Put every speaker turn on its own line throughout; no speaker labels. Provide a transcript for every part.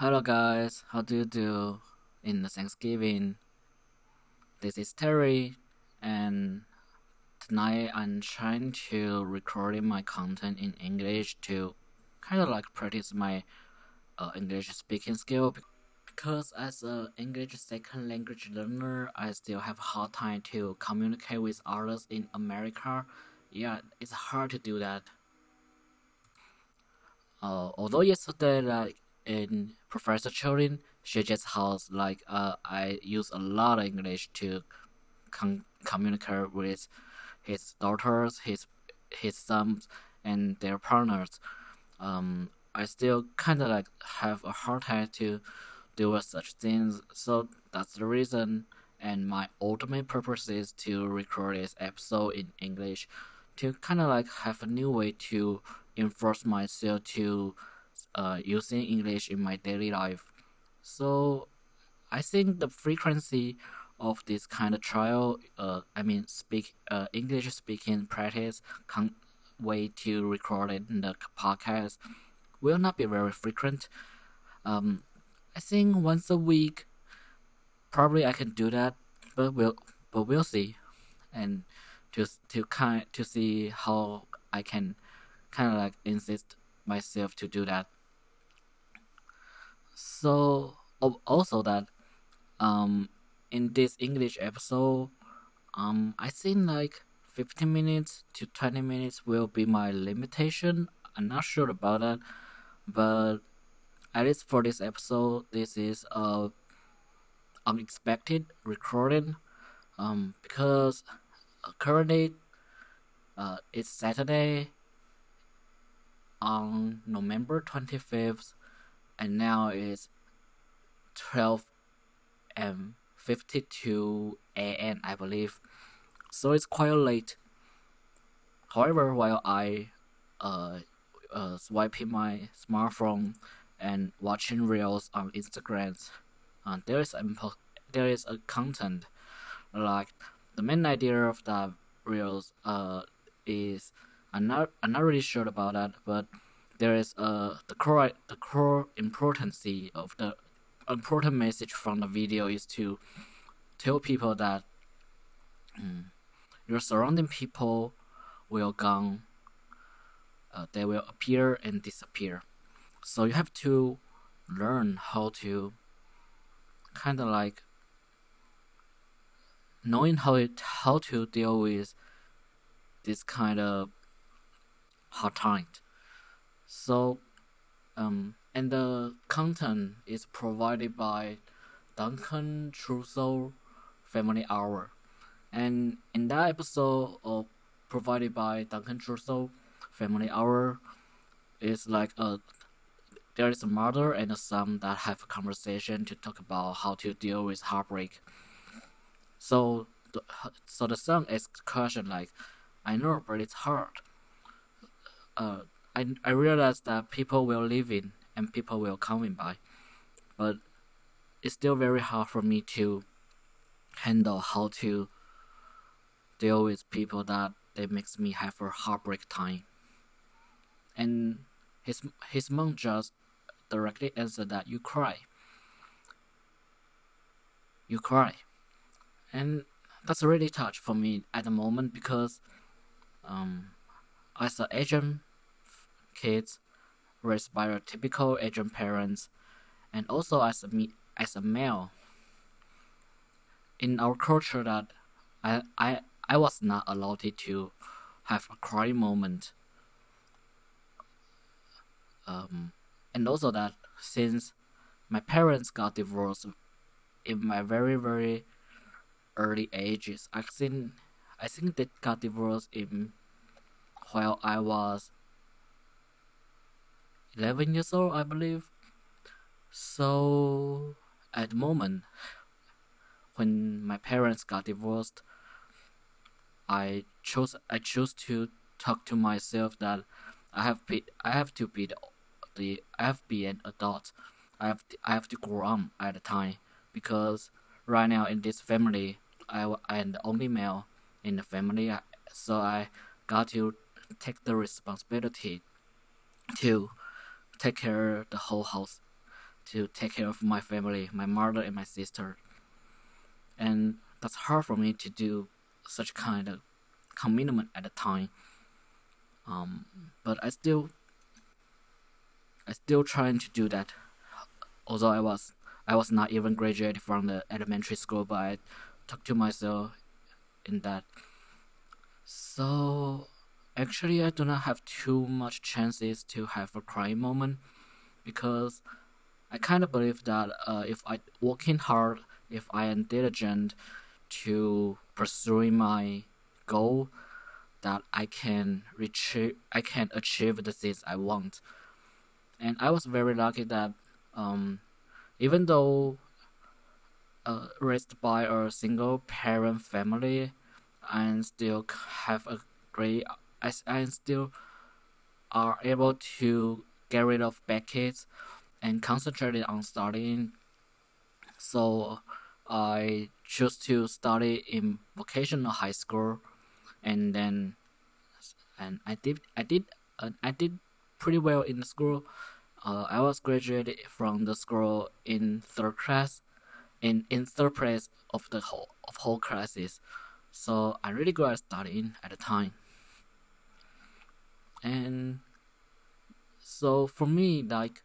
Hello guys, how do you do in the Thanksgiving? This is Terry, and tonight I'm trying to recording my content in English to kind of like practice my uh, English speaking skill because as an English second language learner, I still have a hard time to communicate with others in America. Yeah, it's hard to do that. Uh, although yesterday, like in Professor Children, she just has like uh, I use a lot of English to communicate with his daughters, his his sons, and their partners. Um, I still kind of like have a hard time to do such things. So that's the reason. And my ultimate purpose is to record this episode in English, to kind of like have a new way to enforce myself to uh, using English in my daily life. So I think the frequency of this kind of trial, uh, I mean, speak uh, English speaking practice, con- way to record it in the podcast will not be very frequent. Um, I think once a week, probably I can do that, but we'll but we'll see, and to to kind to see how I can kind of like insist myself to do that. So also that um in this English episode um I think like 15 minutes to 20 minutes will be my limitation. I'm not sure about that, but at least for this episode, this is a unexpected recording um because currently uh, it's Saturday on November 25th, and now it's 12 and 52 a.m. I believe, so it's quite late. However, while I uh, uh swiping my smartphone and watching reels on Instagram, uh, there is a there is a content like the main idea of the reels uh is I'm not I'm not really sure about that, but there is uh the core the core importance of the important message from the video is to tell people that um, your surrounding people will gone uh, they will appear and disappear so you have to learn how to kind of like knowing how it how to deal with this kind of hard times. So, um, and the content is provided by Duncan Trussell Family Hour, and in that episode of provided by Duncan Trussell Family Hour, is like a there is a mother and a son that have a conversation to talk about how to deal with heartbreak. So, the, so the son asks question like, "I know, but it's hard uh, I, I realized that people will live in and people will come coming by, but it's still very hard for me to handle how to deal with people that that makes me have a heartbreak time. And his his mom just directly answered that you cry. You cry. And that's really touch for me at the moment because um as an Asian kids raised by a typical Asian parents, and also as a as a male. In our culture, that I I I was not allowed to have a crying moment. Um, and also that since my parents got divorced in my very very early ages, I think I think they got divorced in while I was 11 years old, I believe. So, at the moment, when my parents got divorced, I chose I chose to talk to myself that I have be I have to be the, the I have be an adult. I have to, I have to grow up at the time because right now in this family I I am the only male in the family so I got to take the responsibility to take care of the whole house, to take care of my family, my mother and my sister. And that's hard for me to do such kind of commitment at the time. Um, but I still, I still trying to do that. Although I was, I was not even graduated from the elementary school, but I talked to myself in that. So actually, I do not have too much chances to have a crying moment because I kind of believe that uh, if I working hard, if I am diligent to pursuing my goal, that I can reach, I can achieve the things I want. And I was very lucky that, um, even though uh, raised by a single parent family, I still have a great, I, I still are able to get rid of bad kids and concentrated on studying. So I chose to study in vocational high school, and then and I did I did uh, I did pretty well in the school. Uh, I was graduated from the school in third class, in in third place of the whole of whole classes. So I really good at studying at the time. And so for me, like,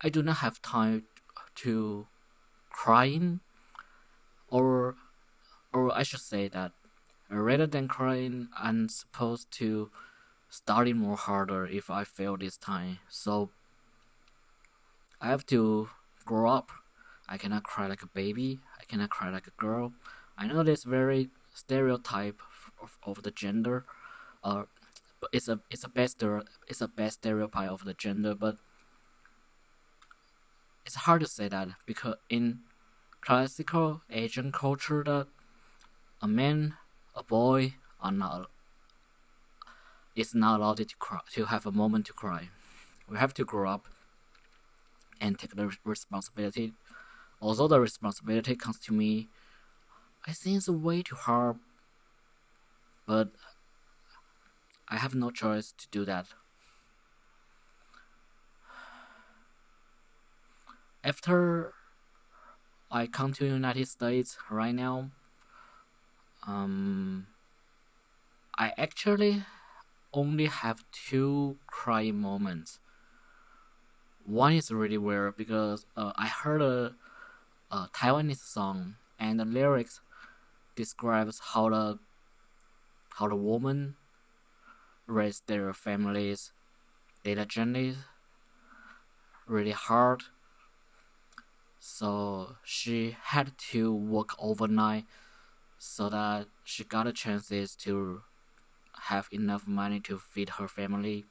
I do not have time to crying, or, or I should say that rather than crying, I'm supposed to study more harder if I fail this time. So I have to grow up. I cannot cry like a baby. I cannot cry like a girl. I know this very stereotype of, of the gender, uh, it's a it's a best it's a best stereotype of the gender, but it's hard to say that because in classical Asian culture, that a man, a boy are not is not allowed to cry to have a moment to cry. We have to grow up and take the responsibility. Although the responsibility comes to me, I think it's way too hard, but I have no choice to do that. After I come to United States right now, um, I actually only have two crying moments. One is really weird because uh, I heard a, a Taiwanese song and the lyrics describes how the how the woman raised their families diligently, really hard. So she had to work overnight so that she got a chances to have enough money to feed her family.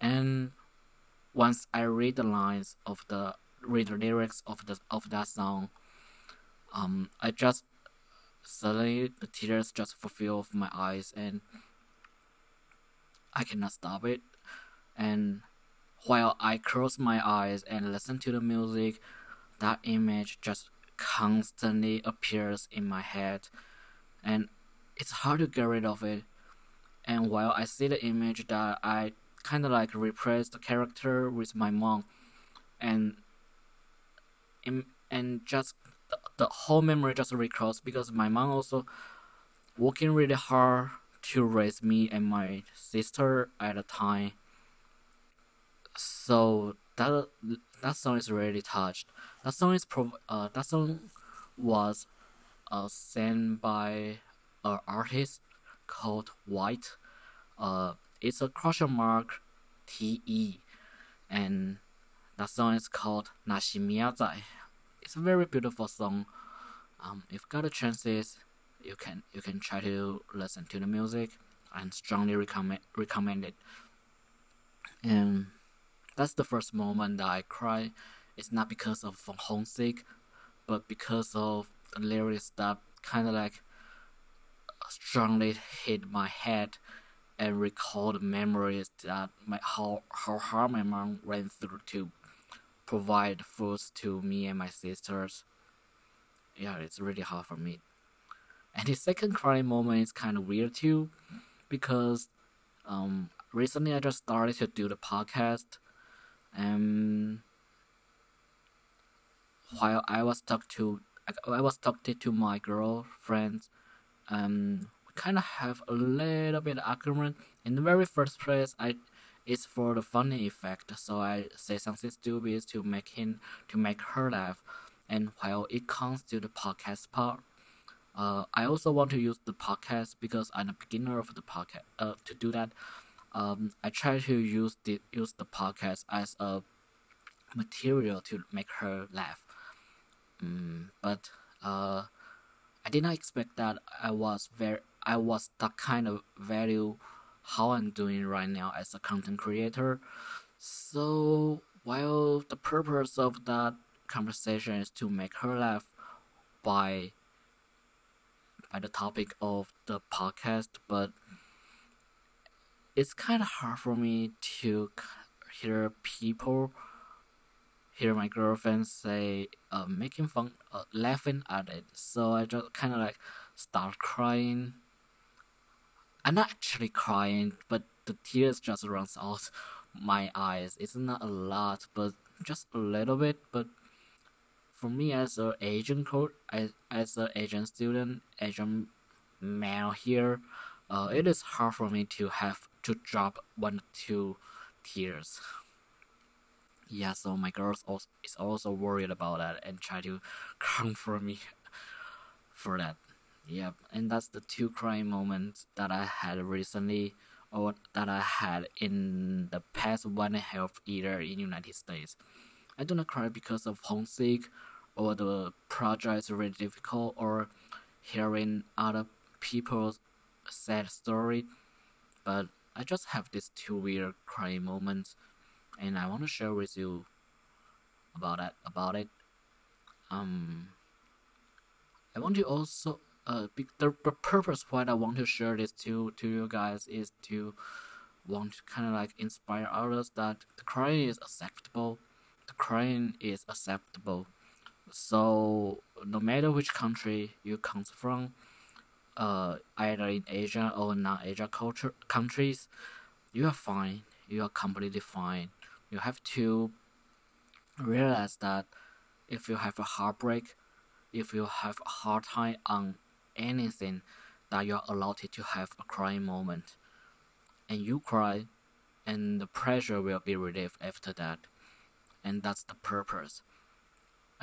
And once I read the lines of the read the lyrics of the of that song, um, I just suddenly the tears just fulfill my eyes and I cannot stop it. And while I close my eyes and listen to the music, that image just constantly appears in my head and it's hard to get rid of it. And while I see the image that I kind of like replace the character with my mom and and just the, the whole memory just recalls because my mom also working really hard to raise me and my sister at a time. So that that song is really touched. That song is pro. Uh, that song was uh sang by an artist called White. Uh, it's a question mark T E, and that song is called Nashimiazai. It's a very beautiful song. Um, if got a chances, you can you can try to listen to the music and strongly recommend recommend it. And that's the first moment that I cry. It's not because of homesick, but because of the lyrics that kind of like strongly hit my head and recall the memories that my how how hard my mom went through to provide foods to me and my sisters. Yeah, it's really hard for me. And the second crying moment is kind of weird too, because um, recently I just started to do the podcast, and while I was talking to I was talking to my girlfriend, um, we kind of have a little bit of argument. In the very first place, I it's for the funny effect, so I say something stupid to make him to make her laugh. And while it comes to the podcast part, uh, I also want to use the podcast because I'm a beginner of the podcast. Uh, to do that, um, I try to use the use the podcast as a material to make her laugh. Mm, but uh, I did not expect that I was very I was that kind of value how I'm doing right now as a content creator. So while the purpose of that conversation is to make her laugh by by the topic of the podcast, but it's kind of hard for me to hear people hear my girlfriend say uh, making fun uh, laughing at it. So i just kind of like start crying. I'm not actually crying but the tears just runs out my eyes. It's not a lot but just a little bit but for me as an Asian code as, as an Asian student Asian male here uh, it is hard for me to have to drop one or two tears yeah, so my girl also, is also worried about that and try to comfort me for that. Yep, and that's the two crying moments that I had recently or that I had in the past one and a half year in United States. I do not cry because of homesick or the project is really difficult or hearing other people's sad story, but I just have these two weird crying moments and I want to share with you about that about it. Um, I want to also uh the, the purpose why I want to share this to to you guys is to want to kind of like inspire others that the crying is acceptable. The crying is acceptable. So no matter which country you come from, uh, either in Asia or non-Asia culture countries, you are fine. You are completely fine you have to realize that if you have a heartbreak, if you have a hard time on anything, that you're allowed to have a crying moment. And you cry, and the pressure will be relieved after that. And that's the purpose.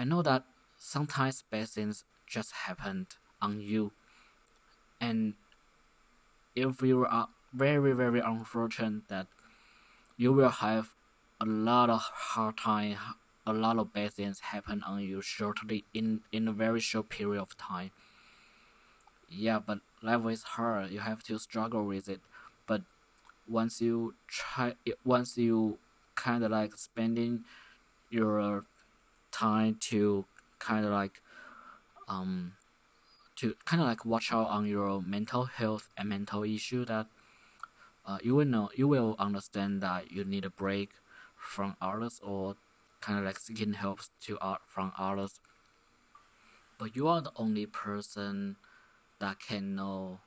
I know that sometimes bad things just happened on you. And if you are very, very unfortunate that you will have a lot of hard time, a lot of bad things happen on you shortly in in a very short period of time. Yeah, but life is hard. You have to struggle with it. But once you try, once you kind of like spending your time to kind of like um to kind of like watch out on your mental health and mental issue that uh, you will know you will understand that you need a break from others or kind of like seeking help to art from others. But you are the only person that can know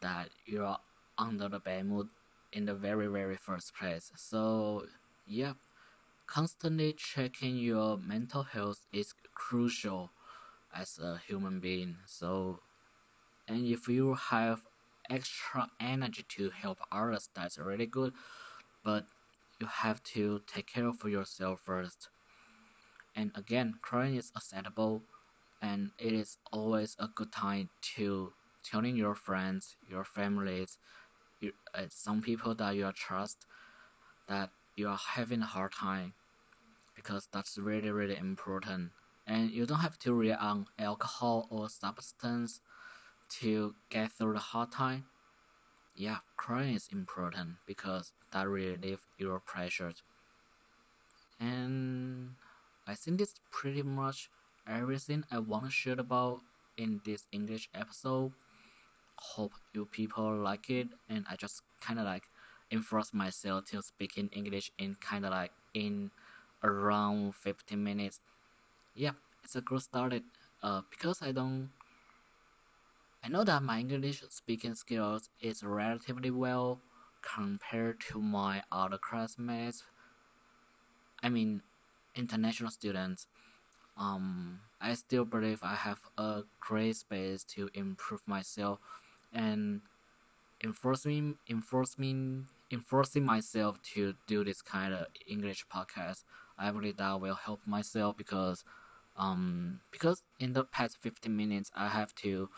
that you are under the bad mood in the very very first place. So yeah, constantly checking your mental health is crucial as a human being. So and if you have extra energy to help others, that's really good. But you have to take care of yourself first. And again, crying is acceptable, and it is always a good time to telling your friends, your families, uh, some people that you trust, that you are having a hard time, because that's really really important. And you don't have to rely on alcohol or substance to get through the hard time yeah, crying is important because that relieves your pressures. And I think it's pretty much everything I want to share about in this English episode. Hope you people like it, and I just kind of like enforce myself to speaking English in kind of like in around 15 minutes. Yeah, it's a good started. Uh, because I don't I know that my English speaking skills is relatively well compared to my other classmates. I mean, international students. um, I still believe I have a great space to improve myself and enforcing enforcing enforcing myself to do this kind of English podcast. I believe that will help myself because um because in the past 15 minutes I have to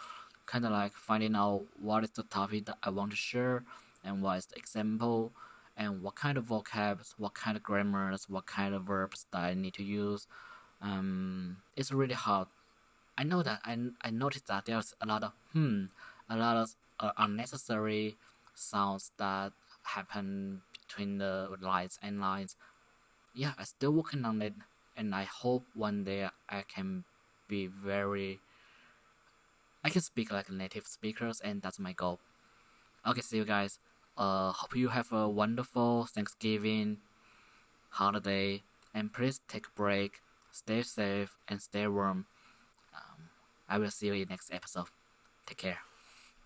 kind of like finding out what is the topic that I want to share and what is the example and what kind of vocabs, what kind of grammars, what kind of verbs that I need to use. Um, it's really hard. I know that I, I noticed that there's a lot of hmm, a lot of uh, unnecessary sounds that happen between the lines and lines. Yeah, I'm still working on it, and I hope one day I can be very. I can speak like native speakers, and that's my goal. Okay, see you guys. Uh, hope you have a wonderful Thanksgiving holiday, and please take a break, stay safe, and stay warm. Um, I will see you in next episode. Take care.